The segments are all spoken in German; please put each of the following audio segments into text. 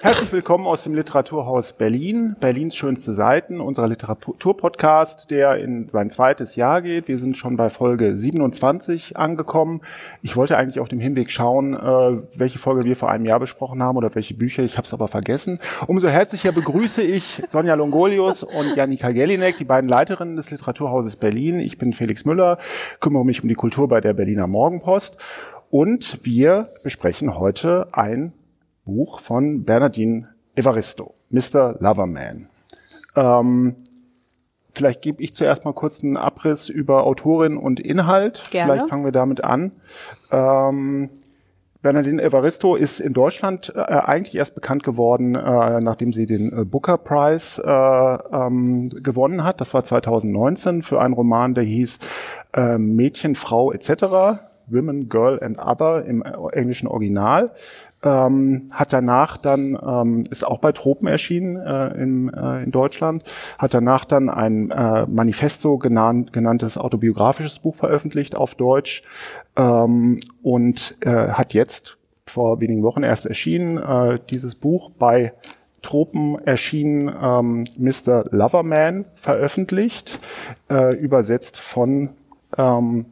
Herzlich willkommen aus dem Literaturhaus Berlin, Berlins schönste Seiten, unserer Literaturpodcast, der in sein zweites Jahr geht. Wir sind schon bei Folge 27 angekommen. Ich wollte eigentlich auf dem Hinweg schauen, äh, welche Folge wir vor einem Jahr besprochen haben oder welche Bücher. Ich habe es aber vergessen. Umso herzlicher begrüße ich Sonja Longolius und Janika Gelinek, die beiden Leiterinnen des Literaturhauses Berlin. Ich bin Felix Müller, kümmere mich um die Kultur bei der Berliner Morgenpost. Und wir besprechen heute ein Buch von Bernardine Evaristo, Mr. Loverman. Ähm, vielleicht gebe ich zuerst mal kurz einen Abriss über Autorin und Inhalt. Gerne. Vielleicht fangen wir damit an. Ähm, Bernardine Evaristo ist in Deutschland äh, eigentlich erst bekannt geworden, äh, nachdem sie den äh, Booker Prize äh, ähm, gewonnen hat. Das war 2019 für einen Roman, der hieß äh, Mädchen, Frau etc. Women, Girl and Other im äh, englischen Original ähm, hat danach dann, ähm, ist auch bei Tropen erschienen äh, in, äh, in Deutschland, hat danach dann ein äh, Manifesto genannt, genanntes autobiografisches Buch veröffentlicht auf Deutsch ähm, und äh, hat jetzt vor wenigen Wochen erst erschienen, äh, dieses Buch bei Tropen erschienen ähm, Mr. Loverman veröffentlicht, äh, übersetzt von ähm,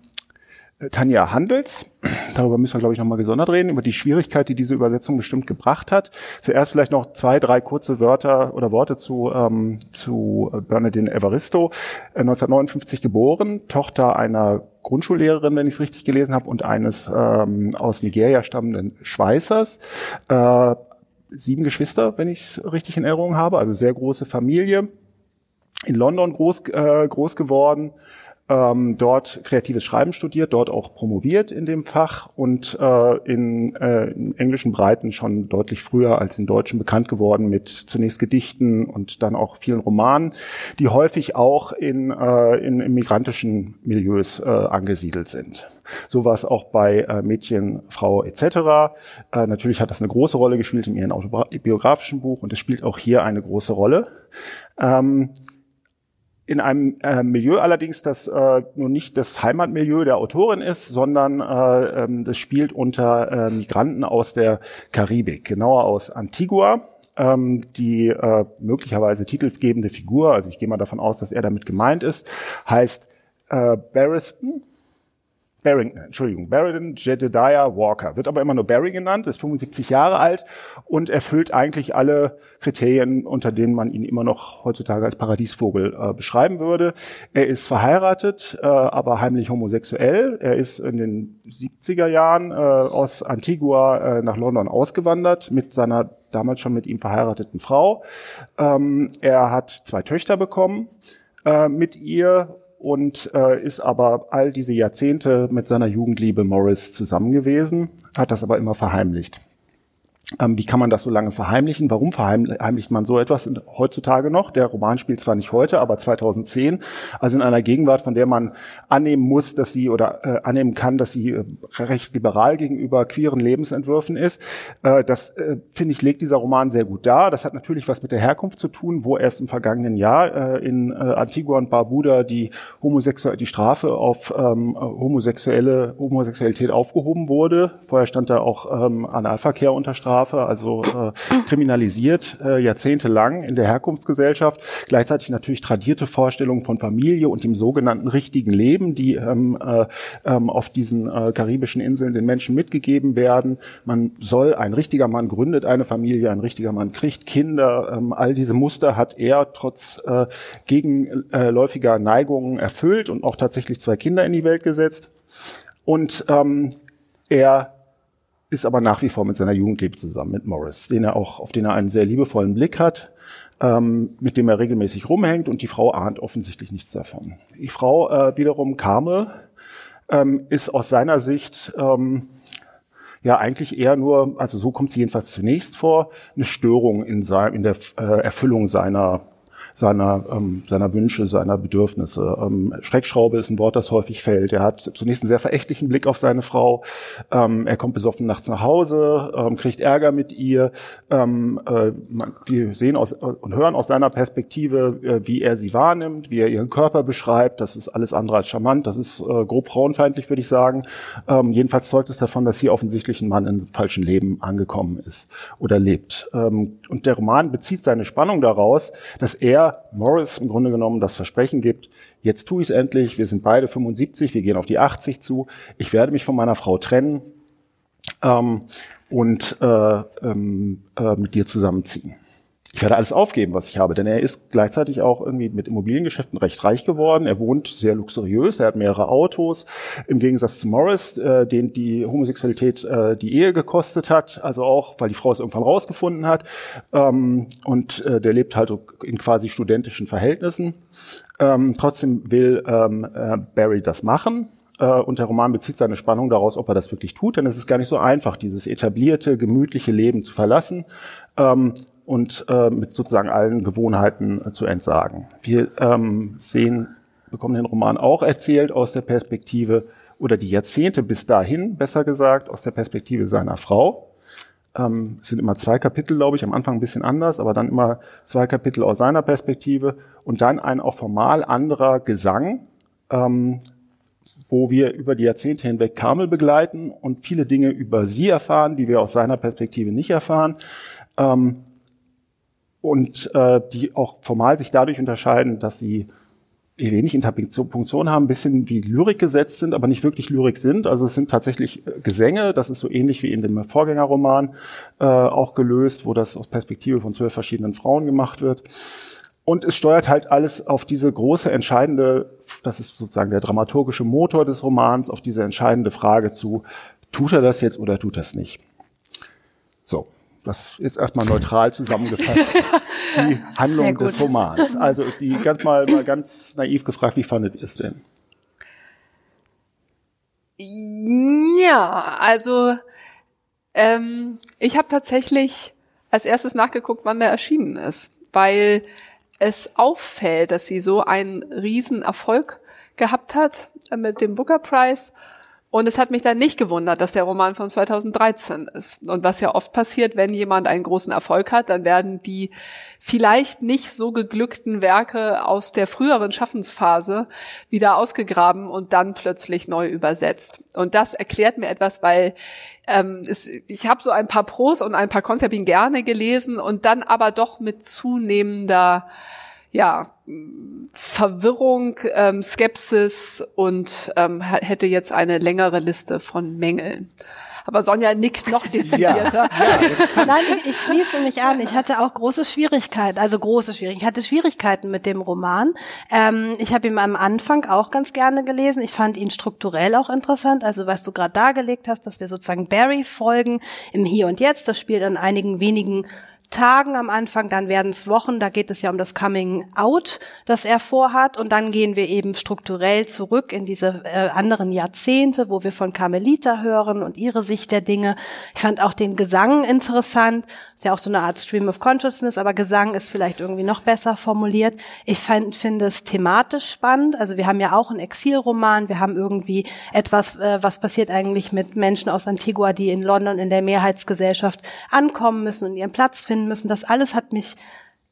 Tanja Handels. Darüber müssen wir, glaube ich, nochmal gesondert reden, über die Schwierigkeit, die diese Übersetzung bestimmt gebracht hat. Zuerst vielleicht noch zwei, drei kurze Wörter oder Worte zu, ähm, zu Bernadine Evaristo. 1959 äh, geboren, Tochter einer Grundschullehrerin, wenn ich es richtig gelesen habe, und eines ähm, aus Nigeria stammenden Schweißers. Äh, sieben Geschwister, wenn ich es richtig in Erinnerung habe, also sehr große Familie. In London groß, äh, groß geworden ähm, dort kreatives Schreiben studiert, dort auch promoviert in dem Fach und äh, in, äh, in englischen Breiten schon deutlich früher als in deutschen bekannt geworden mit zunächst Gedichten und dann auch vielen Romanen, die häufig auch in, äh, in migrantischen Milieus äh, angesiedelt sind. So war es auch bei äh, Mädchen, Frau etc. Äh, natürlich hat das eine große Rolle gespielt in ihrem autobiografischen Buch und es spielt auch hier eine große Rolle. Ähm, in einem äh, Milieu allerdings, das äh, nun nicht das Heimatmilieu der Autorin ist, sondern äh, ähm, das spielt unter äh, Migranten aus der Karibik, genauer aus Antigua. Ähm, die äh, möglicherweise titelgebende Figur, also ich gehe mal davon aus, dass er damit gemeint ist, heißt äh, Barriston Barrington, Entschuldigung, Barrington Jedediah Walker, wird aber immer nur Barry genannt, ist 75 Jahre alt und erfüllt eigentlich alle Kriterien, unter denen man ihn immer noch heutzutage als Paradiesvogel äh, beschreiben würde. Er ist verheiratet, äh, aber heimlich homosexuell. Er ist in den 70er Jahren äh, aus Antigua äh, nach London ausgewandert mit seiner damals schon mit ihm verheirateten Frau. Ähm, er hat zwei Töchter bekommen äh, mit ihr und äh, ist aber all diese Jahrzehnte mit seiner Jugendliebe Morris zusammen gewesen, hat das aber immer verheimlicht. Ähm, wie kann man das so lange verheimlichen? Warum verheimlicht man so etwas heutzutage noch? Der Roman spielt zwar nicht heute, aber 2010, also in einer Gegenwart, von der man annehmen muss, dass sie oder äh, annehmen kann, dass sie äh, recht liberal gegenüber queeren Lebensentwürfen ist. Äh, das, äh, finde ich, legt dieser Roman sehr gut dar. Das hat natürlich was mit der Herkunft zu tun, wo erst im vergangenen Jahr äh, in äh, Antigua und Barbuda die, Homosexu die Strafe auf ähm, homosexuelle Homosexualität aufgehoben wurde. Vorher stand da auch ähm, Analverkehr unter Strafe. Strafe, also äh, kriminalisiert äh, jahrzehntelang in der Herkunftsgesellschaft. Gleichzeitig natürlich tradierte Vorstellungen von Familie und dem sogenannten richtigen Leben, die ähm, äh, ähm, auf diesen äh, karibischen Inseln den Menschen mitgegeben werden. Man soll, ein richtiger Mann gründet eine Familie, ein richtiger Mann kriegt Kinder. Ähm, all diese Muster hat er trotz äh, gegenläufiger Neigungen erfüllt und auch tatsächlich zwei Kinder in die Welt gesetzt. Und ähm, er ist aber nach wie vor mit seiner Jugendliebe zusammen, mit Morris, den er auch, auf den er einen sehr liebevollen Blick hat, ähm, mit dem er regelmäßig rumhängt und die Frau ahnt offensichtlich nichts davon. Die Frau äh, wiederum, Carmel, ähm, ist aus seiner Sicht ähm, ja eigentlich eher nur, also so kommt sie jedenfalls zunächst vor, eine Störung in, sein, in der äh, Erfüllung seiner seiner, ähm, seiner Wünsche, seiner Bedürfnisse. Ähm, Schreckschraube ist ein Wort, das häufig fällt. Er hat zunächst einen sehr verächtlichen Blick auf seine Frau. Ähm, er kommt besoffen nachts nach Hause, ähm, kriegt Ärger mit ihr. Ähm, äh, wir sehen aus, und hören aus seiner Perspektive, äh, wie er sie wahrnimmt, wie er ihren Körper beschreibt. Das ist alles andere als charmant. Das ist äh, grob frauenfeindlich, würde ich sagen. Ähm, jedenfalls zeugt es davon, dass hier offensichtlich ein Mann im falschen Leben angekommen ist oder lebt. Ähm, und der Roman bezieht seine Spannung daraus, dass er Morris im Grunde genommen das Versprechen gibt, jetzt tue ich es endlich, wir sind beide 75, wir gehen auf die 80 zu, ich werde mich von meiner Frau trennen ähm, und äh, ähm, äh, mit dir zusammenziehen ich werde alles aufgeben, was ich habe, denn er ist gleichzeitig auch irgendwie mit Immobiliengeschäften recht reich geworden. Er wohnt sehr luxuriös, er hat mehrere Autos. Im Gegensatz zu Morris, äh, den die Homosexualität äh, die Ehe gekostet hat, also auch, weil die Frau es irgendwann rausgefunden hat. Ähm, und äh, der lebt halt in quasi studentischen Verhältnissen. Ähm, trotzdem will ähm, äh, Barry das machen und der Roman bezieht seine Spannung daraus, ob er das wirklich tut, denn es ist gar nicht so einfach, dieses etablierte, gemütliche Leben zu verlassen ähm, und äh, mit sozusagen allen Gewohnheiten äh, zu entsagen. Wir ähm, sehen, bekommen den Roman auch erzählt aus der Perspektive oder die Jahrzehnte bis dahin, besser gesagt, aus der Perspektive seiner Frau. Ähm, es sind immer zwei Kapitel, glaube ich, am Anfang ein bisschen anders, aber dann immer zwei Kapitel aus seiner Perspektive und dann ein auch formal anderer Gesang, ähm, wo wir über die Jahrzehnte hinweg Kamel begleiten und viele Dinge über sie erfahren, die wir aus seiner Perspektive nicht erfahren. Ähm, und äh, die auch formal sich dadurch unterscheiden, dass sie wenig Interpunktion haben, ein bisschen wie Lyrik gesetzt sind, aber nicht wirklich Lyrik sind. Also es sind tatsächlich äh, Gesänge, das ist so ähnlich wie in dem Vorgängerroman äh, auch gelöst, wo das aus Perspektive von zwölf verschiedenen Frauen gemacht wird. Und es steuert halt alles auf diese große entscheidende, das ist sozusagen der dramaturgische Motor des Romans, auf diese entscheidende Frage zu, tut er das jetzt oder tut er es nicht? So, das jetzt erstmal neutral zusammengefasst, die Handlung des Romans. Also die ganz mal, mal ganz naiv gefragt, wie fandet ihr es denn? Ja, also ähm, ich habe tatsächlich als erstes nachgeguckt, wann der erschienen ist, weil es auffällt, dass sie so einen riesen Erfolg gehabt hat mit dem Booker Prize. Und es hat mich dann nicht gewundert, dass der Roman von 2013 ist. Und was ja oft passiert, wenn jemand einen großen Erfolg hat, dann werden die vielleicht nicht so geglückten Werke aus der früheren Schaffensphase wieder ausgegraben und dann plötzlich neu übersetzt. Und das erklärt mir etwas, weil ähm, es, ich habe so ein paar Pros und ein paar Cons, ich ihn gerne gelesen und dann aber doch mit zunehmender ja, Verwirrung, ähm, Skepsis und ähm, hätte jetzt eine längere Liste von Mängeln. Aber Sonja nickt noch dezidierter. Ja, ja, Nein, ich, ich schließe mich an. Ich hatte auch große Schwierigkeiten, also große Schwierigkeiten. Ich hatte Schwierigkeiten mit dem Roman. Ähm, ich habe ihn am Anfang auch ganz gerne gelesen. Ich fand ihn strukturell auch interessant. Also was du gerade dargelegt hast, dass wir sozusagen Barry folgen im Hier und Jetzt. Das spielt an einigen wenigen Tagen am Anfang, dann werden es Wochen, da geht es ja um das Coming Out, das er vorhat. Und dann gehen wir eben strukturell zurück in diese äh, anderen Jahrzehnte, wo wir von Carmelita hören und ihre Sicht der Dinge. Ich fand auch den Gesang interessant, ist ja auch so eine Art Stream of Consciousness, aber Gesang ist vielleicht irgendwie noch besser formuliert. Ich find, finde es thematisch spannend, also wir haben ja auch einen Exilroman, wir haben irgendwie etwas, äh, was passiert eigentlich mit Menschen aus Antigua, die in London in der Mehrheitsgesellschaft ankommen müssen und ihren Platz finden finden müssen. Das alles hat mich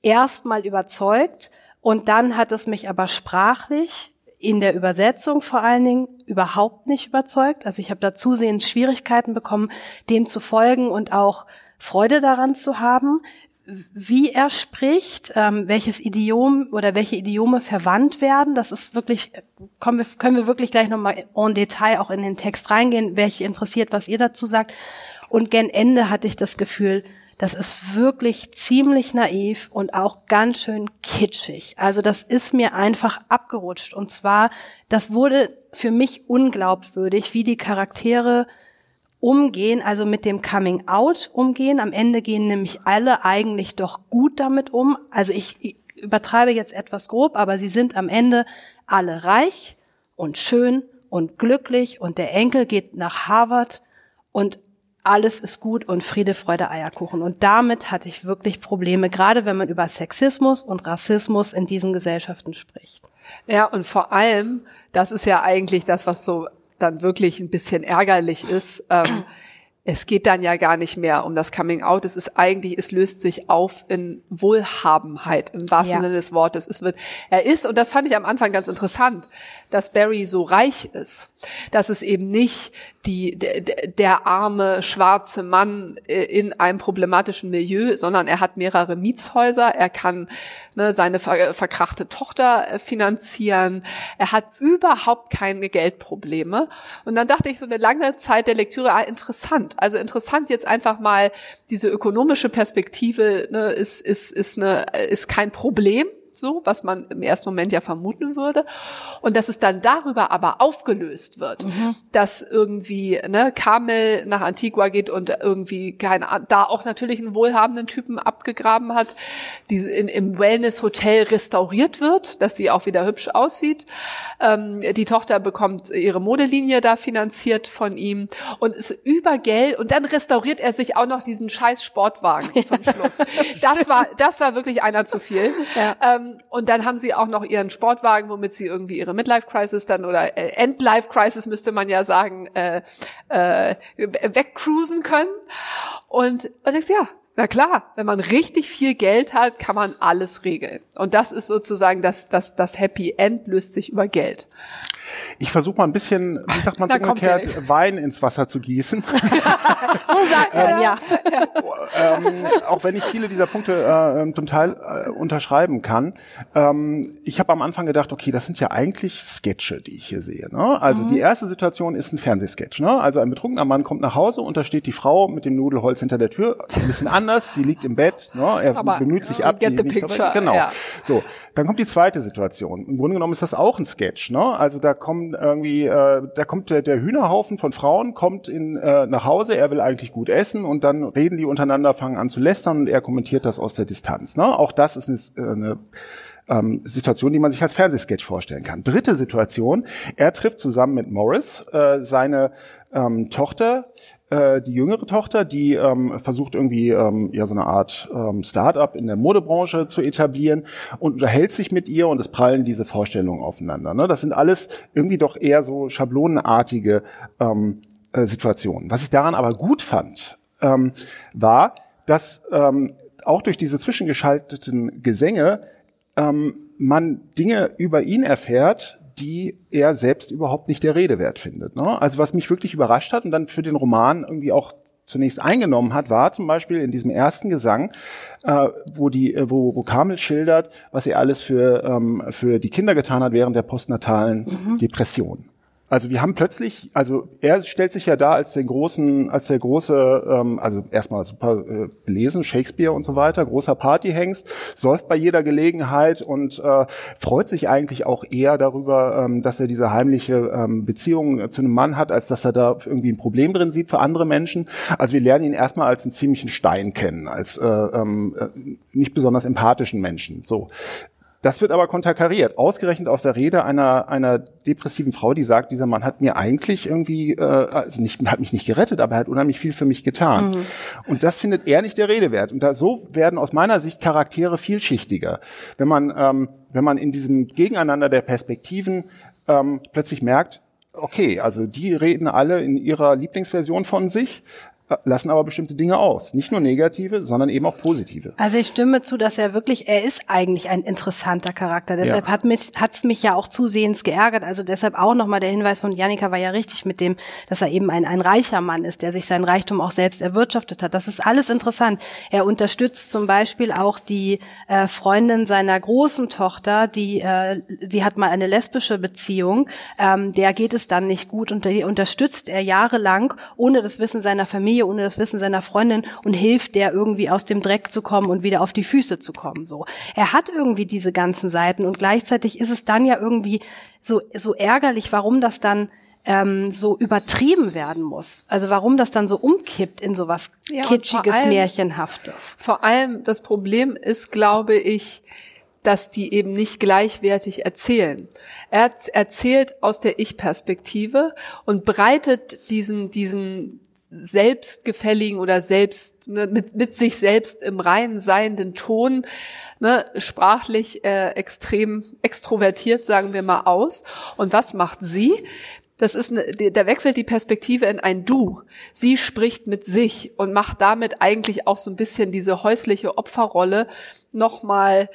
erstmal überzeugt und dann hat es mich aber sprachlich in der Übersetzung vor allen Dingen überhaupt nicht überzeugt. Also ich habe da zusehends Schwierigkeiten bekommen, dem zu folgen und auch Freude daran zu haben, wie er spricht, ähm, welches Idiom oder welche Idiome verwandt werden. Das ist wirklich, kommen wir, können wir wirklich gleich nochmal en Detail auch in den Text reingehen, welche interessiert, was ihr dazu sagt. Und gen Ende hatte ich das Gefühl, das ist wirklich ziemlich naiv und auch ganz schön kitschig. Also das ist mir einfach abgerutscht. Und zwar, das wurde für mich unglaubwürdig, wie die Charaktere umgehen, also mit dem Coming Out umgehen. Am Ende gehen nämlich alle eigentlich doch gut damit um. Also ich, ich übertreibe jetzt etwas grob, aber sie sind am Ende alle reich und schön und glücklich und der Enkel geht nach Harvard und alles ist gut und Friede, Freude, Eierkuchen. Und damit hatte ich wirklich Probleme, gerade wenn man über Sexismus und Rassismus in diesen Gesellschaften spricht. Ja, und vor allem, das ist ja eigentlich das, was so dann wirklich ein bisschen ärgerlich ist. Ähm, es geht dann ja gar nicht mehr um das Coming Out. Es ist eigentlich, es löst sich auf in Wohlhabenheit im wahrsten ja. Sinne des Wortes. Es wird, er ist, und das fand ich am Anfang ganz interessant, dass Barry so reich ist, dass es eben nicht die, der, der arme schwarze Mann äh, in einem problematischen Milieu, sondern er hat mehrere Mietshäuser, er kann ne, seine ver verkrachte Tochter äh, finanzieren, er hat überhaupt keine Geldprobleme. Und dann dachte ich so eine lange Zeit der Lektüre, ah, interessant. Also interessant jetzt einfach mal diese ökonomische Perspektive ne, ist, ist, ist, eine, ist kein Problem, so, was man im ersten Moment ja vermuten würde. Und dass es dann darüber aber aufgelöst wird, mhm. dass irgendwie ne, Kamel nach Antigua geht und irgendwie keine da auch natürlich einen wohlhabenden Typen abgegraben hat, die in, im Wellness-Hotel restauriert wird, dass sie auch wieder hübsch aussieht. Ähm, die Tochter bekommt ihre Modelinie da finanziert von ihm und ist über Geld und dann restauriert er sich auch noch diesen scheiß Sportwagen zum Schluss. das war, das war wirklich einer zu viel. Ja. Ähm, ähm, und dann haben sie auch noch ihren Sportwagen, womit sie irgendwie ihre Midlife-Crisis dann oder äh, End-Life-Crisis müsste man ja sagen, äh, äh, wegcruisen können. Und, und denkst, ja, na klar, wenn man richtig viel Geld hat, kann man alles regeln. Und das ist sozusagen das, das, das Happy End löst sich über Geld. Ich versuche mal ein bisschen, wie sagt man so umgekehrt, Wein ins Wasser zu gießen. so sagt man, ja. ähm, auch wenn ich viele dieser Punkte äh, zum Teil äh, unterschreiben kann. Ähm, ich habe am Anfang gedacht, okay, das sind ja eigentlich Sketche, die ich hier sehe. Ne? Also mhm. die erste Situation ist ein Fernsehsketch. Ne? Also ein betrunkener Mann kommt nach Hause und da steht die Frau mit dem Nudelholz hinter der Tür. Ein bisschen anders, sie liegt im Bett, ne? er Aber, bemüht sich ab. Get the picture. Genau. Ja. So, dann kommt die zweite Situation. Im Grunde genommen ist das auch ein Sketch. Ne? Also da kommen irgendwie, äh, da kommt der, der Hühnerhaufen von Frauen, kommt in, äh, nach Hause, er will eigentlich gut essen und dann reden die untereinander, fangen an zu lästern und er kommentiert das aus der Distanz. Ne? Auch das ist eine, äh, eine ähm, Situation, die man sich als Fernsehsketch vorstellen kann. Dritte Situation, er trifft zusammen mit Morris äh, seine ähm, Tochter, äh, die jüngere Tochter, die ähm, versucht irgendwie ähm, ja so eine Art ähm, Start-up in der Modebranche zu etablieren und unterhält sich mit ihr und es prallen diese Vorstellungen aufeinander. Ne? Das sind alles irgendwie doch eher so schablonenartige ähm, äh, Situationen. Was ich daran aber gut fand, ähm, war, dass ähm, auch durch diese zwischengeschalteten Gesänge ähm, man Dinge über ihn erfährt, die er selbst überhaupt nicht der Rede wert findet. Ne? Also was mich wirklich überrascht hat und dann für den Roman irgendwie auch zunächst eingenommen hat, war zum Beispiel in diesem ersten Gesang, äh, wo die, äh, wo, wo Kamel schildert, was er alles für ähm, für die Kinder getan hat während der postnatalen mhm. Depression. Also wir haben plötzlich, also er stellt sich ja da als den großen, als der große, ähm, also erstmal super äh, belesen, Shakespeare und so weiter, großer Partyhengst, säuft bei jeder Gelegenheit und äh, freut sich eigentlich auch eher darüber, ähm, dass er diese heimliche ähm, Beziehung zu einem Mann hat, als dass er da irgendwie ein Problem drin sieht für andere Menschen. Also wir lernen ihn erstmal als einen ziemlichen Stein kennen, als äh, ähm, äh, nicht besonders empathischen Menschen. So, das wird aber konterkariert, ausgerechnet aus der Rede einer, einer depressiven Frau, die sagt, dieser Mann hat mir eigentlich irgendwie, äh, also nicht, hat mich nicht gerettet, aber er hat unheimlich viel für mich getan. Mhm. Und das findet er nicht der Rede wert. Und da so werden aus meiner Sicht Charaktere vielschichtiger. Wenn man, ähm, wenn man in diesem Gegeneinander der Perspektiven ähm, plötzlich merkt, okay, also die reden alle in ihrer Lieblingsversion von sich, lassen aber bestimmte Dinge aus. Nicht nur negative, sondern eben auch positive. Also ich stimme zu, dass er wirklich, er ist eigentlich ein interessanter Charakter. Deshalb ja. hat mich, hat's mich ja auch zusehends geärgert. Also deshalb auch nochmal der Hinweis von Janika war ja richtig mit dem, dass er eben ein, ein reicher Mann ist, der sich seinen Reichtum auch selbst erwirtschaftet hat. Das ist alles interessant. Er unterstützt zum Beispiel auch die äh, Freundin seiner großen Tochter, die, äh, die hat mal eine lesbische Beziehung. Ähm, der geht es dann nicht gut und die unterstützt er jahrelang ohne das Wissen seiner Familie ohne das Wissen seiner Freundin und hilft der irgendwie aus dem Dreck zu kommen und wieder auf die Füße zu kommen, so. Er hat irgendwie diese ganzen Seiten und gleichzeitig ist es dann ja irgendwie so, so ärgerlich, warum das dann ähm, so übertrieben werden muss. Also warum das dann so umkippt in so was ja, kitschiges, allem, Märchenhaftes. Vor allem das Problem ist, glaube ich, dass die eben nicht gleichwertig erzählen. Er erzählt aus der Ich-Perspektive und breitet diesen, diesen selbstgefälligen oder selbst ne, mit, mit sich selbst im Reinen seienden Ton ne, sprachlich äh, extrem extrovertiert, sagen wir mal, aus. Und was macht sie? Das ist eine, da wechselt die Perspektive in ein Du. Sie spricht mit sich und macht damit eigentlich auch so ein bisschen diese häusliche Opferrolle nochmal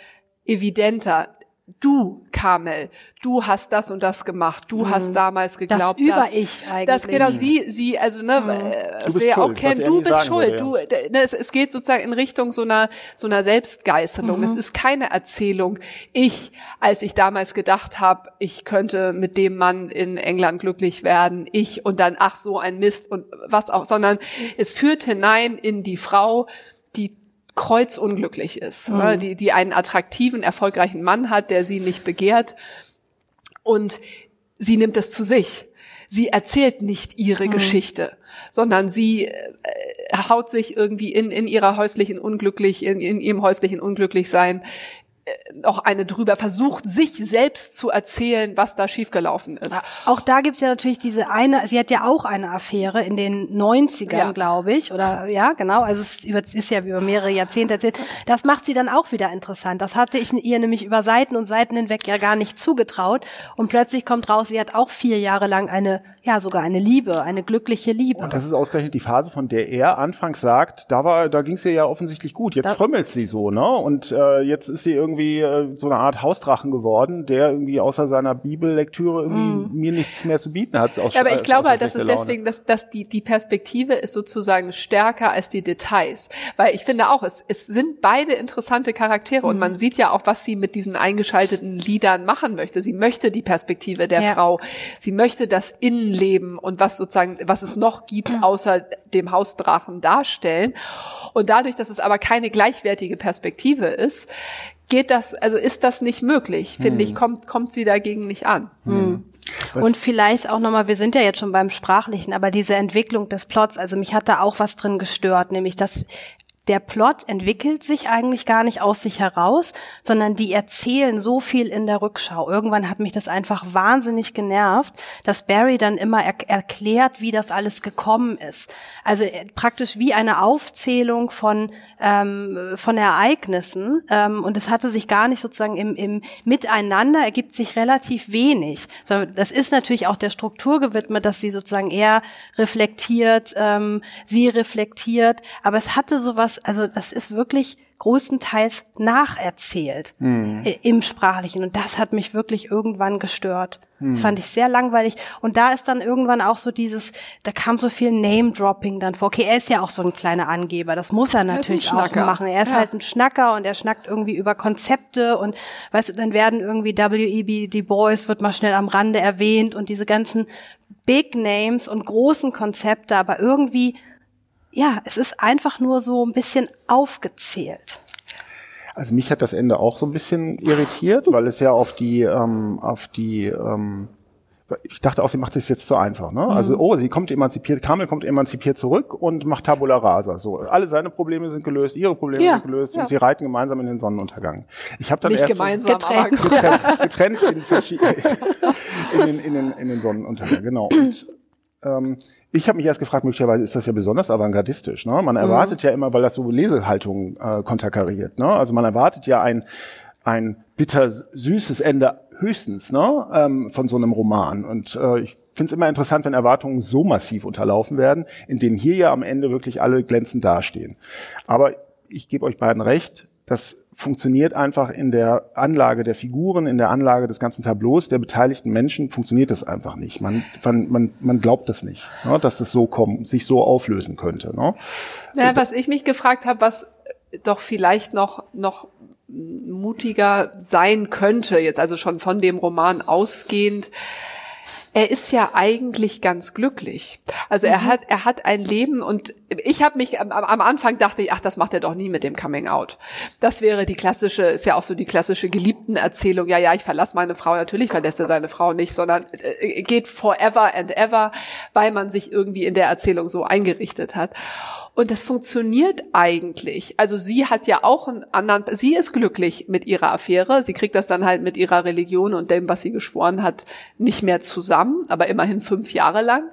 evidenter du, Kamel, du hast das und das gemacht, du mhm. hast damals geglaubt, das über ich eigentlich. Das genau sie, sie, also ne, mhm. Äh, was wir auch kennen, du bist schuld, würde, ja. du, ne, es, es, geht sozusagen in Richtung so einer so einer Selbstgeißelung. Mhm. Es ist keine Erzählung. Ich, als ich damals gedacht habe, ich könnte mit dem Mann in England glücklich werden, ich und dann ach so ein Mist und was auch, sondern es führt hinein in die Frau, kreuzunglücklich ist, mhm. ne, die, die einen attraktiven, erfolgreichen Mann hat, der sie nicht begehrt. Und sie nimmt es zu sich. Sie erzählt nicht ihre mhm. Geschichte, sondern sie äh, haut sich irgendwie in, in ihrer häuslichen Unglücklich, in, in ihrem häuslichen Unglücklichsein noch eine drüber, versucht sich selbst zu erzählen, was da schiefgelaufen ist. Auch da gibt's ja natürlich diese eine, sie hat ja auch eine Affäre in den 90ern, ja. glaube ich, oder ja, genau, also es ist ja über mehrere Jahrzehnte erzählt. Das macht sie dann auch wieder interessant. Das hatte ich ihr nämlich über Seiten und Seiten hinweg ja gar nicht zugetraut und plötzlich kommt raus, sie hat auch vier Jahre lang eine, ja, sogar eine Liebe, eine glückliche Liebe. Und das ist ausgerechnet die Phase, von der er anfangs sagt, da war, da ging's ihr ja offensichtlich gut. Jetzt da, frömmelt sie so, ne? Und äh, jetzt ist sie irgendwie äh, so eine Art Hausdrachen geworden, der irgendwie außer seiner Bibellektüre irgendwie mm. mir nichts mehr zu bieten hat. Aus, ja, aber ich glaube halt, dass es deswegen, dass, dass die, die Perspektive ist sozusagen stärker als die Details. Weil ich finde auch, es, es sind beide interessante Charaktere mm. und man mhm. sieht ja auch, was sie mit diesen eingeschalteten Liedern machen möchte. Sie möchte die Perspektive der ja. Frau. Sie möchte das Innenleben und was sozusagen, was es noch gibt, außer dem Hausdrachen darstellen. Und dadurch, dass es aber keine gleichwertige Perspektive ist, geht das, also ist das nicht möglich, finde hm. ich, kommt, kommt sie dagegen nicht an. Hm. Und vielleicht auch nochmal, wir sind ja jetzt schon beim Sprachlichen, aber diese Entwicklung des Plots, also mich hat da auch was drin gestört, nämlich dass der Plot entwickelt sich eigentlich gar nicht aus sich heraus, sondern die erzählen so viel in der Rückschau. Irgendwann hat mich das einfach wahnsinnig genervt, dass Barry dann immer er erklärt, wie das alles gekommen ist. Also äh, praktisch wie eine Aufzählung von ähm, von Ereignissen ähm, und es hatte sich gar nicht sozusagen im, im Miteinander ergibt sich relativ wenig. Das ist natürlich auch der Struktur gewidmet, dass sie sozusagen eher reflektiert, ähm, sie reflektiert, aber es hatte sowas also das ist wirklich großenteils nacherzählt hm. im Sprachlichen. Und das hat mich wirklich irgendwann gestört. Hm. Das fand ich sehr langweilig. Und da ist dann irgendwann auch so dieses, da kam so viel Name-Dropping dann vor. Okay, er ist ja auch so ein kleiner Angeber. Das muss er natürlich er auch machen. Er ist ja. halt ein Schnacker und er schnackt irgendwie über Konzepte und weißt du, dann werden irgendwie W.E.B. Die Boys wird mal schnell am Rande erwähnt und diese ganzen Big Names und großen Konzepte, aber irgendwie ja, es ist einfach nur so ein bisschen aufgezählt. Also mich hat das Ende auch so ein bisschen irritiert, weil es ja auf die, ähm, auf die, ähm, ich dachte auch, sie macht es jetzt zu einfach. Ne? Also, mhm. oh, sie kommt emanzipiert, Kamel kommt emanzipiert zurück und macht Tabula Rasa. So, alle seine Probleme sind gelöst, ihre Probleme ja, sind gelöst ja. und sie reiten gemeinsam in den Sonnenuntergang. Ich habe dann Nicht erst gemeinsam, getrennt, getrennt, getrennt in, in, den, in, den, in den Sonnenuntergang. Genau. Und ähm, ich habe mich erst gefragt, möglicherweise ist das ja besonders avantgardistisch. Ne? Man mhm. erwartet mhm. ja immer, weil das so Lesehaltung äh, konterkariert. Ne? Also man erwartet ja ein, ein bitter süßes Ende höchstens ne? ähm, von so einem Roman. Und äh, ich finde es immer interessant, wenn Erwartungen so massiv unterlaufen werden, in denen hier ja am Ende wirklich alle glänzend dastehen. Aber ich gebe euch beiden recht, das funktioniert einfach in der Anlage der Figuren, in der Anlage des ganzen Tableaus der beteiligten Menschen funktioniert das einfach nicht. Man, man, man, man glaubt das nicht, ne, dass das so kommt, sich so auflösen könnte. Ne? Ja, was ich mich gefragt habe, was doch vielleicht noch, noch mutiger sein könnte, jetzt also schon von dem Roman ausgehend, er ist ja eigentlich ganz glücklich. Also mhm. er hat er hat ein Leben und ich habe mich am, am, Anfang dachte ich, ach, das macht er doch nie mit dem Coming Out. Das wäre die klassische, ist ja auch so die klassische Geliebten-Erzählung. Ja, ja, ich verlasse meine Frau. Natürlich verlässt er seine Frau nicht, sondern äh, geht forever and ever, weil man sich irgendwie in der Erzählung so eingerichtet hat. Und das funktioniert eigentlich. Also sie hat ja auch einen anderen, sie ist glücklich mit ihrer Affäre. Sie kriegt das dann halt mit ihrer Religion und dem, was sie geschworen hat, nicht mehr zusammen, aber immerhin fünf Jahre lang.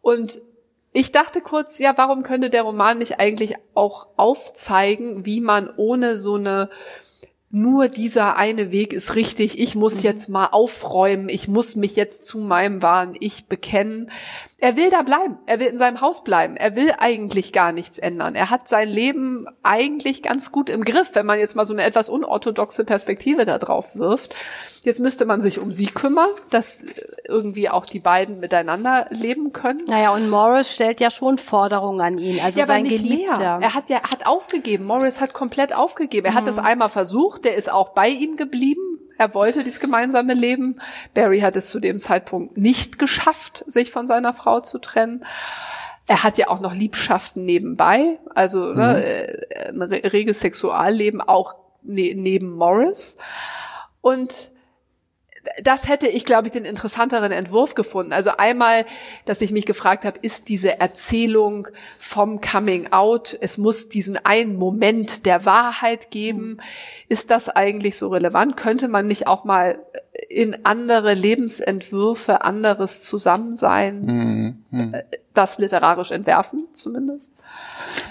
Und ich dachte kurz, ja, warum könnte der Roman nicht eigentlich auch aufzeigen, wie man ohne so eine nur dieser eine Weg ist richtig, ich muss mhm. jetzt mal aufräumen, ich muss mich jetzt zu meinem wahren Ich bekennen. Er will da bleiben, er will in seinem Haus bleiben, er will eigentlich gar nichts ändern. Er hat sein Leben eigentlich ganz gut im Griff, wenn man jetzt mal so eine etwas unorthodoxe Perspektive da drauf wirft. Jetzt müsste man sich um sie kümmern, dass irgendwie auch die beiden miteinander leben können. Naja, und Morris stellt ja schon Forderungen an ihn, also ja, sein aber nicht Geliebter. Mehr. Er hat ja hat aufgegeben. Morris hat komplett aufgegeben. Er mhm. hat es einmal versucht, der ist auch bei ihm geblieben. Er wollte dieses gemeinsame Leben. Barry hat es zu dem Zeitpunkt nicht geschafft, sich von seiner Frau zu trennen. Er hat ja auch noch Liebschaften nebenbei, also mhm. ne, ein reges Sexualleben auch ne, neben Morris. Und das hätte ich, glaube ich, den interessanteren Entwurf gefunden. Also einmal, dass ich mich gefragt habe, ist diese Erzählung vom Coming Out, es muss diesen einen Moment der Wahrheit geben, ist das eigentlich so relevant? Könnte man nicht auch mal in andere Lebensentwürfe, anderes Zusammensein, mhm. mhm. das literarisch entwerfen zumindest?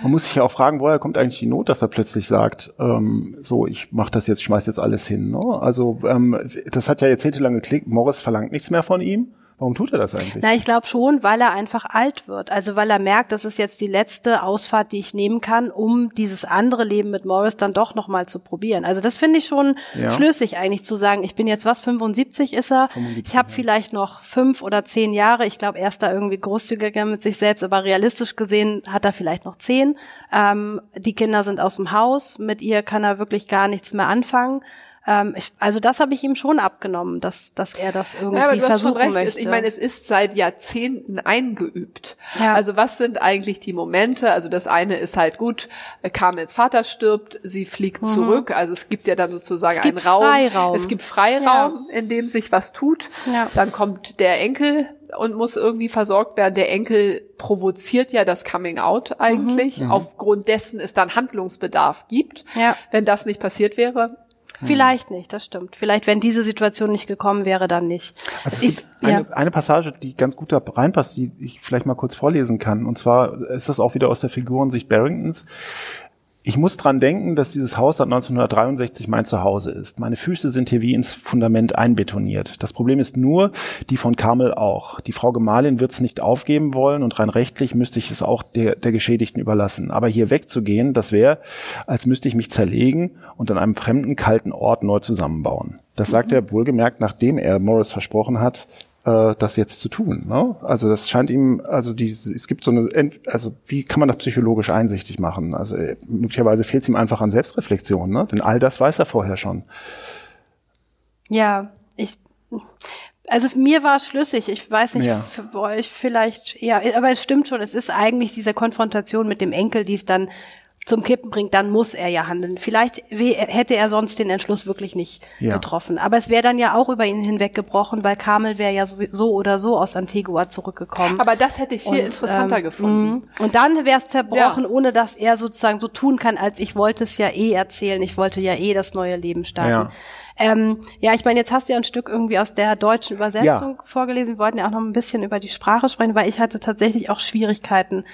Man muss sich ja auch fragen, woher kommt eigentlich die Not, dass er plötzlich sagt, ähm, so, ich mach das jetzt, schmeiß jetzt alles hin. Ne? Also ähm, das hat ja jahrzehntelang geklickt, Morris verlangt nichts mehr von ihm. Warum tut er das eigentlich? Na, ich glaube schon, weil er einfach alt wird. Also weil er merkt, das ist jetzt die letzte Ausfahrt, die ich nehmen kann, um dieses andere Leben mit Morris dann doch nochmal zu probieren. Also das finde ich schon ja. schlüssig eigentlich zu sagen, ich bin jetzt was, 75 ist er, 75, ich habe ja. vielleicht noch fünf oder zehn Jahre. Ich glaube, er ist da irgendwie großzügiger mit sich selbst, aber realistisch gesehen hat er vielleicht noch zehn. Ähm, die Kinder sind aus dem Haus, mit ihr kann er wirklich gar nichts mehr anfangen. Ähm, ich, also das habe ich ihm schon abgenommen, dass, dass er das irgendwie ja, aber du versuchen hast schon recht. möchte. Ich meine, es ist seit Jahrzehnten eingeübt. Ja. Also was sind eigentlich die Momente? Also das eine ist halt gut, Carmels Vater stirbt, sie fliegt mhm. zurück. Also es gibt ja dann sozusagen einen Raum. Freiraum. Es gibt Freiraum, ja. in dem sich was tut. Ja. Dann kommt der Enkel und muss irgendwie versorgt werden. Der Enkel provoziert ja das Coming Out eigentlich, mhm. aufgrund dessen es dann Handlungsbedarf gibt. Ja. Wenn das nicht passiert wäre, Vielleicht nicht, das stimmt. Vielleicht, wenn diese Situation nicht gekommen wäre, dann nicht. Also ich, eine, ja. eine Passage, die ganz gut da reinpasst, die ich vielleicht mal kurz vorlesen kann. Und zwar ist das auch wieder aus der Figurensicht Barringtons. Ich muss dran denken, dass dieses Haus seit 1963 mein Zuhause ist. Meine Füße sind hier wie ins Fundament einbetoniert. Das Problem ist nur, die von Carmel auch. Die Frau Gemahlin wird es nicht aufgeben wollen und rein rechtlich müsste ich es auch der, der Geschädigten überlassen. Aber hier wegzugehen, das wäre, als müsste ich mich zerlegen und an einem fremden, kalten Ort neu zusammenbauen. Das sagt er wohlgemerkt, nachdem er Morris versprochen hat, äh, das jetzt zu tun. Ne? Also das scheint ihm, also die, es gibt so eine, also wie kann man das psychologisch einsichtig machen? Also äh, möglicherweise fehlt es ihm einfach an Selbstreflexion, ne? Denn all das weiß er vorher schon. Ja, ich, also mir war es schlüssig. Ich weiß nicht, ja. für euch vielleicht, ja, aber es stimmt schon. Es ist eigentlich diese Konfrontation mit dem Enkel, die es dann zum Kippen bringt, dann muss er ja handeln. Vielleicht hätte er sonst den Entschluss wirklich nicht ja. getroffen. Aber es wäre dann ja auch über ihn hinweggebrochen, weil Kamel wäre ja so, oder so aus Antigua zurückgekommen. Aber das hätte ich viel und, interessanter ähm, gefunden. Mhm. Und dann wäre es zerbrochen, ja. ohne dass er sozusagen so tun kann, als ich wollte es ja eh erzählen, ich wollte ja eh das neue Leben starten. Ja. Ähm, ja, ich meine, jetzt hast du ja ein Stück irgendwie aus der deutschen Übersetzung ja. vorgelesen. Wir wollten ja auch noch ein bisschen über die Sprache sprechen, weil ich hatte tatsächlich auch Schwierigkeiten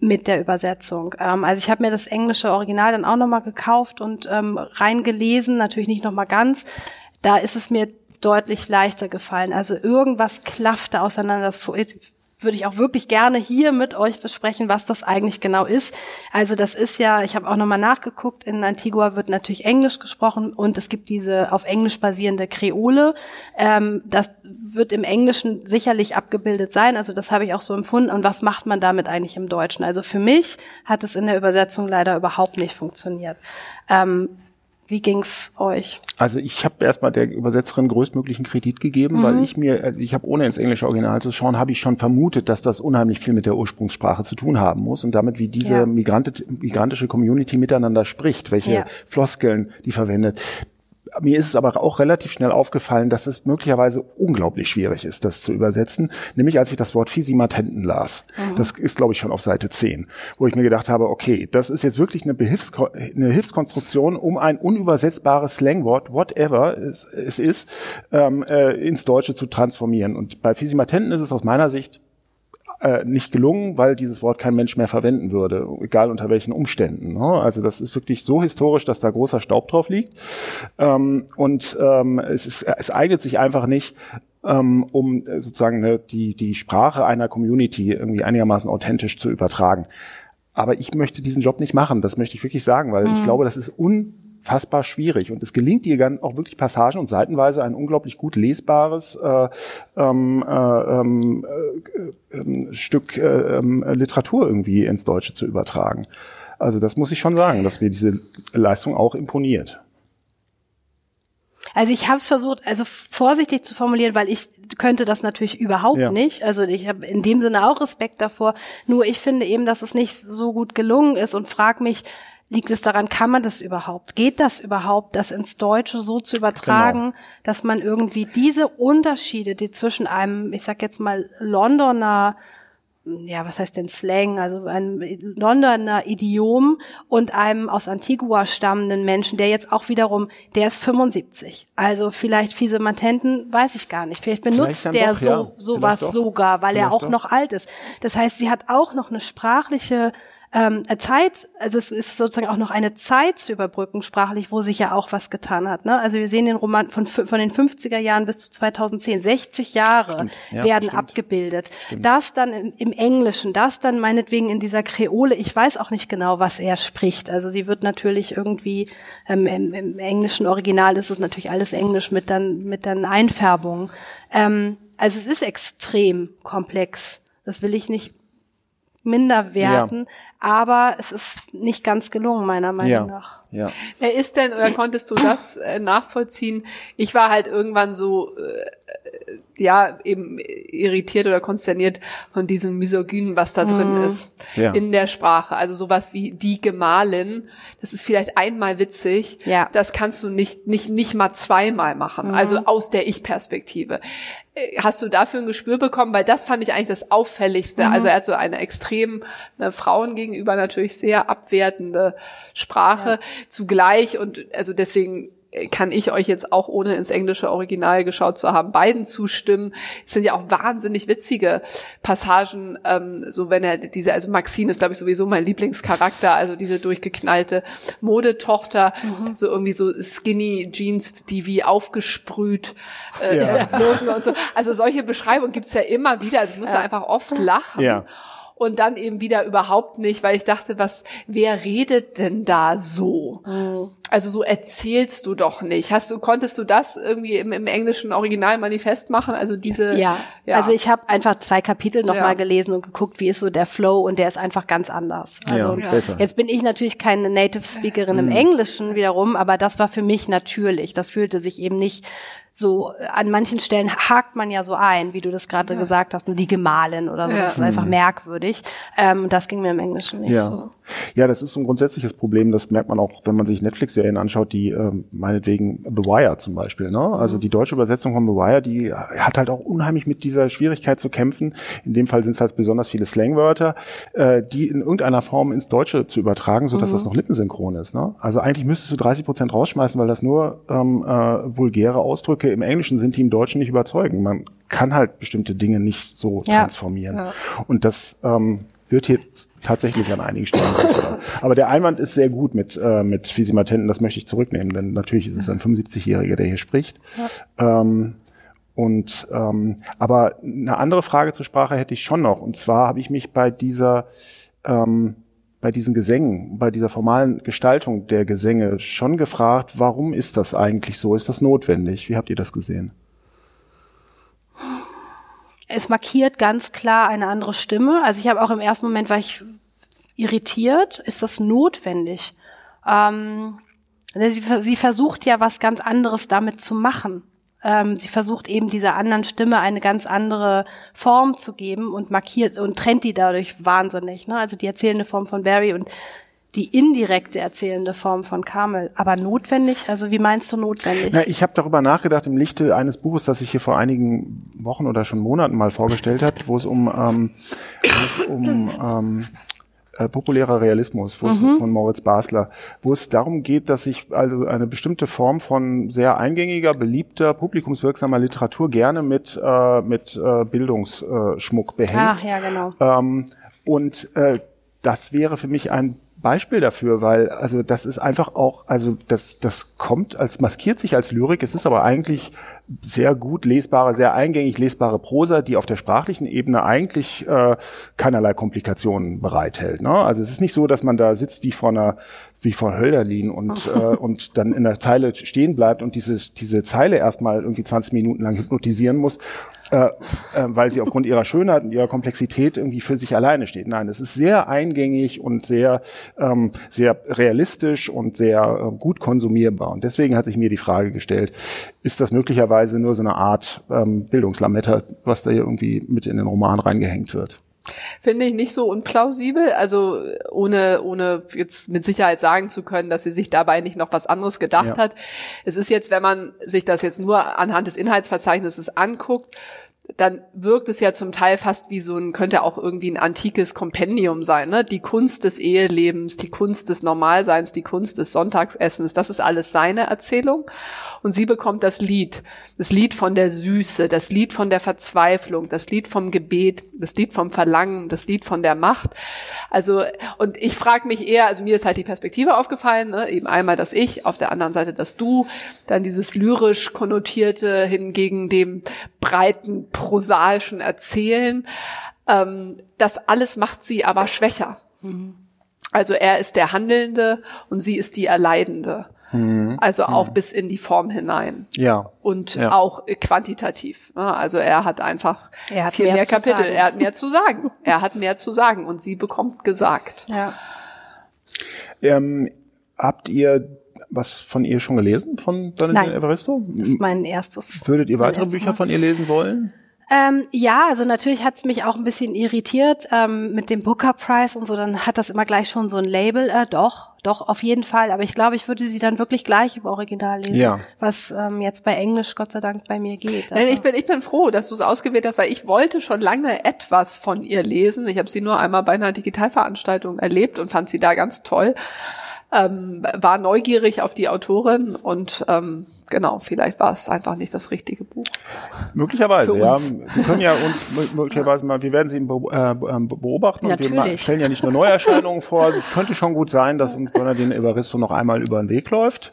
mit der Übersetzung. Ähm, also ich habe mir das englische Original dann auch nochmal gekauft und ähm, reingelesen, natürlich nicht nochmal ganz. Da ist es mir deutlich leichter gefallen. Also irgendwas klaffte auseinander. Das würde ich auch wirklich gerne hier mit euch besprechen, was das eigentlich genau ist. Also das ist ja, ich habe auch nochmal nachgeguckt, in Antigua wird natürlich Englisch gesprochen und es gibt diese auf Englisch basierende Kreole. Ähm, das wird im Englischen sicherlich abgebildet sein, also das habe ich auch so empfunden. Und was macht man damit eigentlich im Deutschen? Also für mich hat es in der Übersetzung leider überhaupt nicht funktioniert. Ähm, wie ging's euch? Also ich habe erstmal der Übersetzerin größtmöglichen Kredit gegeben, mhm. weil ich mir, also ich habe ohne ins englische Original zu schauen, habe ich schon vermutet, dass das unheimlich viel mit der Ursprungssprache zu tun haben muss und damit, wie diese ja. migrantische Community miteinander spricht, welche ja. Floskeln die verwendet mir ist es aber auch relativ schnell aufgefallen, dass es möglicherweise unglaublich schwierig ist, das zu übersetzen. Nämlich als ich das Wort Fisimatenten las. Mhm. Das ist, glaube ich, schon auf Seite 10, wo ich mir gedacht habe, okay, das ist jetzt wirklich eine, Behilfsko eine Hilfskonstruktion, um ein unübersetzbares Slangwort, whatever es, es ist, ähm, äh, ins Deutsche zu transformieren. Und bei Fisimatenten ist es aus meiner Sicht äh, nicht gelungen, weil dieses Wort kein Mensch mehr verwenden würde, egal unter welchen Umständen. Ne? Also das ist wirklich so historisch, dass da großer Staub drauf liegt. Ähm, und ähm, es, ist, es eignet sich einfach nicht, ähm, um äh, sozusagen ne, die, die Sprache einer Community irgendwie einigermaßen authentisch zu übertragen. Aber ich möchte diesen Job nicht machen, das möchte ich wirklich sagen, weil mhm. ich glaube, das ist un unfassbar schwierig. Und es gelingt ihr dann auch wirklich Passagen und seitenweise ein unglaublich gut lesbares äh, ähm, äh, ähm, äh, äh, Stück äh, ähm, Literatur irgendwie ins Deutsche zu übertragen. Also das muss ich schon sagen, dass mir diese Leistung auch imponiert. Also ich habe es versucht, also vorsichtig zu formulieren, weil ich könnte das natürlich überhaupt ja. nicht. Also ich habe in dem Sinne auch Respekt davor. Nur ich finde eben, dass es nicht so gut gelungen ist und frage mich, Liegt es daran, kann man das überhaupt? Geht das überhaupt, das ins Deutsche so zu übertragen, genau. dass man irgendwie diese Unterschiede, die zwischen einem, ich sag jetzt mal, Londoner ja, was heißt denn Slang, also ein Londoner Idiom und einem aus Antigua stammenden Menschen, der jetzt auch wiederum, der ist 75. Also vielleicht fiese Matenten, weiß ich gar nicht. Vielleicht benutzt vielleicht der doch, so ja. sowas sogar, weil vielleicht er auch doch. noch alt ist. Das heißt, sie hat auch noch eine sprachliche ähm, Zeit, also es ist sozusagen auch noch eine Zeit zu überbrücken, sprachlich, wo sich ja auch was getan hat. Ne? Also wir sehen den Roman von, von den 50er Jahren bis zu 2010, 60 Jahre ja, werden stimmt. abgebildet. Stimmt. Das dann im, im, Englischen, das dann meinetwegen in dieser Kreole, ich weiß auch nicht genau, was er spricht. Also sie wird natürlich irgendwie, ähm, im, im, englischen Original ist es natürlich alles Englisch mit dann, mit dann Einfärbungen. Ähm, also es ist extrem komplex. Das will ich nicht minder werten, ja. aber es ist nicht ganz gelungen, meiner Meinung ja. nach. Ja. Er ist denn, oder konntest du das äh, nachvollziehen? Ich war halt irgendwann so, äh, ja, eben irritiert oder konsterniert von diesem Misogynen, was da drin mhm. ist ja. in der Sprache. Also sowas wie die Gemahlin, das ist vielleicht einmal witzig, ja. das kannst du nicht, nicht, nicht mal zweimal machen. Mhm. Also aus der Ich-Perspektive. Äh, hast du dafür ein Gespür bekommen? Weil das fand ich eigentlich das Auffälligste. Mhm. Also er hat so eine extrem eine Frauen gegenüber natürlich sehr abwertende Sprache ja. zugleich und also deswegen kann ich euch jetzt auch ohne ins englische Original geschaut zu haben beiden zustimmen. Es sind ja auch wahnsinnig witzige Passagen, ähm, so wenn er diese, also Maxine ist glaube ich sowieso mein Lieblingscharakter, also diese durchgeknallte Modetochter, mhm. so irgendwie so Skinny Jeans, die wie aufgesprüht äh, ja. und so. Also solche Beschreibungen gibt's ja immer wieder. Also ich muss ja. einfach oft lachen. Ja und dann eben wieder überhaupt nicht, weil ich dachte, was, wer redet denn da so? Mhm. Also so erzählst du doch nicht. Hast du, konntest du das irgendwie im, im englischen Original manifest machen? Also diese. Ja, ja. also ich habe einfach zwei Kapitel nochmal ja. gelesen und geguckt, wie ist so der Flow und der ist einfach ganz anders. Also ja, jetzt bin ich natürlich keine Native Speakerin mhm. im Englischen wiederum, aber das war für mich natürlich. Das fühlte sich eben nicht so an manchen Stellen hakt man ja so ein, wie du das gerade ja. gesagt hast, nur die Gemahlin oder so. Ja. Das ist einfach mhm. merkwürdig. Ähm, das ging mir im Englischen nicht ja. so. Ja, das ist so ein grundsätzliches Problem. Das merkt man auch, wenn man sich Netflix-Serien anschaut, die ähm, meinetwegen The Wire zum Beispiel. Ne? Also mhm. die deutsche Übersetzung von The Wire, die hat halt auch unheimlich mit dieser Schwierigkeit zu kämpfen. In dem Fall sind es halt besonders viele Slangwörter, äh, die in irgendeiner Form ins Deutsche zu übertragen, so dass mhm. das noch lippensynchron ist. Ne? Also eigentlich müsstest du 30 Prozent rausschmeißen, weil das nur ähm, äh, vulgäre Ausdrücke Ausdrücke im Englischen sind, die im Deutschen nicht überzeugen. Man kann halt bestimmte Dinge nicht so ja. transformieren. Ja. Und das ähm, wird hier tatsächlich an einigen Stellen. Aber der Einwand ist sehr gut mit, äh, mit Fisimatenten, das möchte ich zurücknehmen, denn natürlich ist es ein 75-Jähriger, der hier spricht. Ja. Ähm, und ähm, aber eine andere Frage zur Sprache hätte ich schon noch. Und zwar habe ich mich bei dieser ähm, bei diesen Gesängen, bei dieser formalen Gestaltung der Gesänge schon gefragt, warum ist das eigentlich so? Ist das notwendig? Wie habt ihr das gesehen? Es markiert ganz klar eine andere Stimme. Also ich habe auch im ersten Moment war ich irritiert. Ist das notwendig? Ähm, sie, sie versucht ja was ganz anderes damit zu machen ähm, sie versucht eben dieser anderen Stimme eine ganz andere Form zu geben und markiert und trennt die dadurch wahnsinnig. Ne? Also die erzählende Form von Barry und die indirekte erzählende Form von Carmel. Aber notwendig? Also wie meinst du notwendig? Na, ich habe darüber nachgedacht im Lichte eines Buches, das ich hier vor einigen Wochen oder schon Monaten mal vorgestellt hat, wo es um, ähm, wo es um ähm, äh, populärer Realismus wo es, Mhm. von Moritz Basler, wo es darum geht, dass ich also eine bestimmte Form von sehr eingängiger, beliebter, publikumswirksamer Literatur gerne mit, äh, mit äh, Bildungsschmuck behängt. Ah, ja, genau. Ähm, und äh, das wäre für mich ein Beispiel dafür, weil also das ist einfach auch, also das das kommt als maskiert sich als Lyrik, es ist aber eigentlich sehr gut lesbare, sehr eingängig lesbare Prosa, die auf der sprachlichen Ebene eigentlich äh, keinerlei Komplikationen bereithält. Ne? Also es ist nicht so, dass man da sitzt wie vor einer wie vor Hölderlin und äh, und dann in der Zeile stehen bleibt und diese diese Zeile erstmal irgendwie 20 Minuten lang hypnotisieren muss äh, äh, weil sie aufgrund ihrer Schönheit und ihrer Komplexität irgendwie für sich alleine steht. Nein, es ist sehr eingängig und sehr, ähm, sehr realistisch und sehr äh, gut konsumierbar. Und deswegen hat sich mir die Frage gestellt, ist das möglicherweise nur so eine Art ähm, Bildungslametta, was da hier irgendwie mit in den Roman reingehängt wird? Finde ich nicht so unplausibel. Also ohne, ohne jetzt mit Sicherheit sagen zu können, dass sie sich dabei nicht noch was anderes gedacht Ja. hat. Es ist jetzt, wenn man sich das jetzt nur anhand des Inhaltsverzeichnisses anguckt, dann wirkt es ja zum Teil fast wie so ein, könnte auch irgendwie ein antikes Kompendium sein, ne? Die Kunst des Ehelebens, die Kunst des Normalseins, die Kunst des Sonntagsessens, das ist alles seine Erzählung. Und sie bekommt das Lied, das Lied von der Süße, das Lied von der Verzweiflung, das Lied vom Gebet, das Lied vom Verlangen, das Lied von der Macht. Also, und ich frage mich eher, also mir ist halt die Perspektive aufgefallen, ne? eben einmal das Ich, auf der anderen Seite das Du, dann dieses lyrisch konnotierte hingegen dem breiten, prosaischen Erzählen. Ähm, das alles macht sie aber schwächer. Also er ist der Handelnde und sie ist die Erleidende. Also auch bis in die Form hinein Ja. und Ja. auch äh, quantitativ. ne? Also er hat einfach Er hat viel mehr mehr, Kapitel. sagen. Er hat mehr zu sagen. Er hat mehr zu sagen und sie bekommt gesagt. Ja. Ähm, habt ihr was von ihr schon gelesen, von Donatella Nein. Evaristo? Das ist mein erstes. Würdet ihr weitere Bücher Mal. von ihr lesen wollen? Ähm, ja, also natürlich hat's mich auch ein bisschen irritiert ähm, mit dem Booker Prize und so. Dann hat das immer gleich schon so ein Label. Äh, doch, doch, auf jeden Fall. Aber ich glaube, ich würde sie dann wirklich gleich im Original lesen, Ja. was ähm, jetzt bei Englisch Gott sei Dank bei mir geht. Nein, Also- ich bin, ich bin froh, dass du es ausgewählt hast, weil ich wollte schon lange etwas von ihr lesen. Ich habe sie nur einmal bei einer Digitalveranstaltung erlebt und fand sie da ganz toll. Ähm, war neugierig auf die Autorin und ähm, genau, vielleicht war es einfach nicht das richtige Buch. Möglicherweise, ja. Wir können ja uns mö- möglicherweise mal, wir werden sie äh, ähm, beobachten und wir Natürlich. stellen ja nicht nur Neuerscheinungen vor. Es könnte schon gut sein, dass uns Bernardine Evaristo noch einmal über den Weg läuft.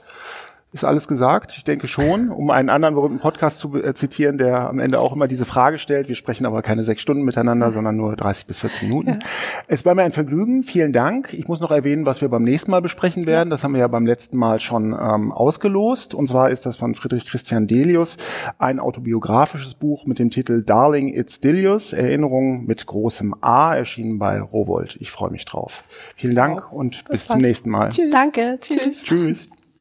Ist alles gesagt? Ich denke schon. Um einen anderen berühmten Podcast zu äh, zitieren, der am Ende auch immer diese Frage stellt. Wir sprechen aber keine sechs Stunden miteinander, sondern nur 30 bis 40 Minuten. Es war mir ein Vergnügen. Vielen Dank. Ich muss noch erwähnen, was wir beim nächsten Mal besprechen werden. Das haben wir ja beim letzten Mal schon ähm, ausgelost. Und zwar ist das von Friedrich Christian Delius ein autobiografisches Buch mit dem Titel Darling It's Delius. Erinnerungen mit großem A, erschienen bei Rowold. Ich freue mich drauf. Vielen Dank und bis zum nächsten Mal. Danke. Tschüss. Tschüss.